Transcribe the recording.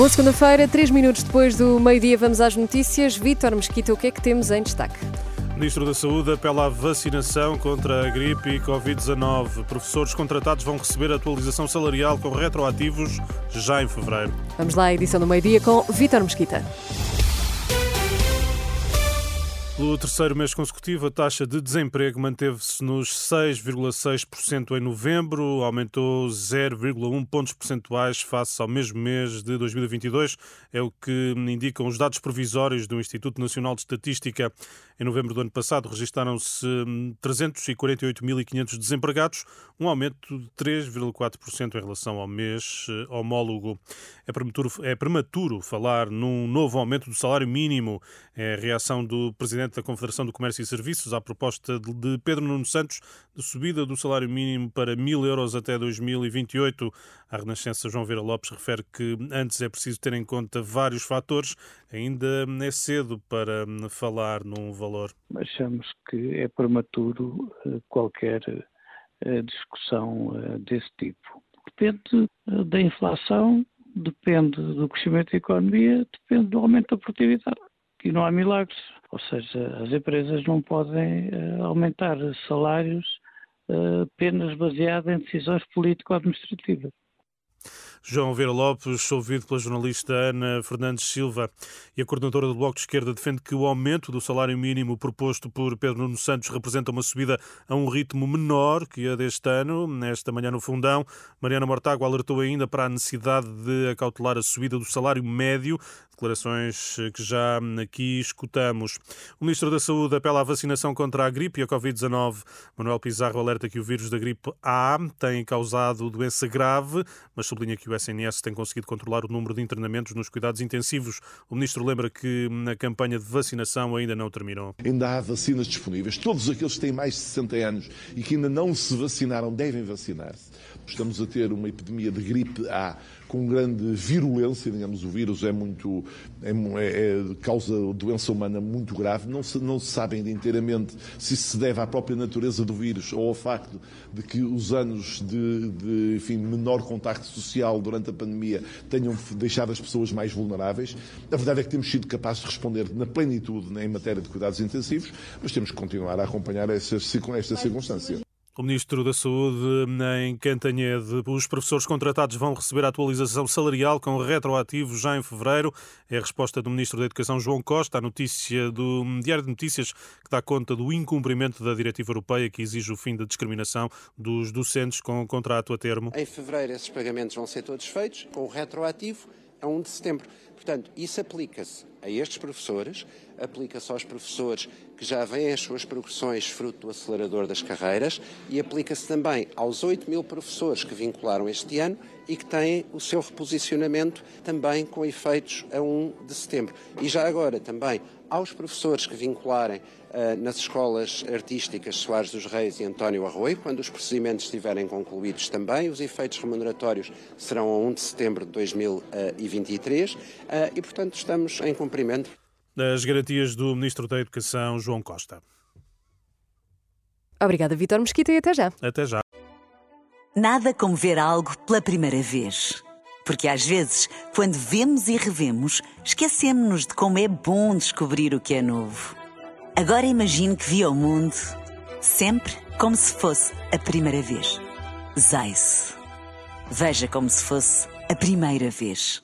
Boa segunda-feira, três minutos depois do meio-dia, vamos às notícias. Vítor Mesquita, o que é que temos em destaque? Ministro da Saúde apela à vacinação contra a gripe e Covid-19. Professores contratados vão receber atualização salarial com retroativos já em fevereiro. Vamos lá à edição do meio-dia com Vítor Mesquita. Pelo terceiro mês consecutivo, a taxa de desemprego manteve-se nos 6,6% em novembro, aumentou 0,1 pontos percentuais face ao mesmo mês de 2022, é o que indicam os dados provisórios do Instituto Nacional de Estatística. Em novembro do ano passado, registaram-se 348.500 desempregados, um aumento de 3,4% em relação ao mês eh, homólogo. É prematuro, é prematuro falar num novo aumento do salário mínimo. É a reação do Presidente da Confederação do Comércio e Serviços à proposta de Pedro Nuno Santos de subida do salário mínimo para mil euros até 2028. A Renascença João Vera Lopes refere que antes é preciso ter em conta vários fatores. Ainda é cedo para falar num valor. Achamos que é prematuro eh, qualquer eh, discussão eh, desse tipo. Depende da inflação, depende do crescimento da economia, depende do aumento da produtividade. E não há milagres. Ou seja, as empresas não podem uh, aumentar salários uh, apenas baseado em decisões político-administrativas. João Vera Lopes, ouvido pela jornalista Ana Fernandes Silva. E a coordenadora do Bloco de Esquerda defende que o aumento do salário mínimo proposto por Pedro Nuno Santos representa uma subida a um ritmo menor que a deste ano. Nesta manhã no Fundão, Mariana Mortágua alertou ainda para a necessidade de acautelar a subida do salário médio, declarações que já aqui escutamos. O Ministro da Saúde apela à vacinação contra a gripe e a Covid-19. Manuel Pizarro alerta que o vírus da gripe A tem causado doença grave, mas sublinha que o SNS tem conseguido controlar o número de internamentos nos cuidados intensivos. O ministro lembra que a campanha de vacinação ainda não terminou. Ainda há vacinas disponíveis. Todos aqueles que têm mais de 60 anos e que ainda não se vacinaram devem vacinar-se. Estamos a ter uma epidemia de gripe A com grande virulência, digamos, o vírus é muito, é, é, causa doença humana muito grave. Não se, não se sabe ainda inteiramente se isso se deve à própria natureza do vírus ou ao facto de que os anos de, de enfim, menor contacto social durante a pandemia tenham deixado as pessoas mais vulneráveis. A verdade é que temos sido capazes de responder na plenitude né, em matéria de cuidados intensivos, mas temos que continuar a acompanhar esta circunstância. O Ministro da Saúde, em Cantanhede, os professores contratados vão receber a atualização salarial com retroativo já em fevereiro. É a resposta do Ministro da Educação, João Costa, à notícia do Diário de Notícias, que dá conta do incumprimento da diretiva europeia que exige o fim da discriminação dos docentes com contrato a termo. Em fevereiro, esses pagamentos vão ser todos feitos com retroativo a 1 de setembro. Portanto, isso aplica-se a estes professores, aplica-se aos professores que já vêm as suas progressões fruto do acelerador das carreiras e aplica-se também aos 8 mil professores que vincularam este ano e que têm o seu reposicionamento também com efeitos a 1 de setembro. E já agora também aos professores que vincularem uh, nas escolas artísticas Soares dos Reis e António Arroio, quando os procedimentos estiverem concluídos também, os efeitos remuneratórios serão a 1 de setembro de 2023 uh, e, portanto, estamos em cumprimento das garantias do Ministro da Educação, João Costa. Obrigada, Vitor Mesquita, e até já. Até já. Nada como ver algo pela primeira vez. Porque às vezes, quando vemos e revemos, esquecemos-nos de como é bom descobrir o que é novo. Agora imagine que viu o mundo sempre como se fosse a primeira vez. Zais. Veja como se fosse a primeira vez.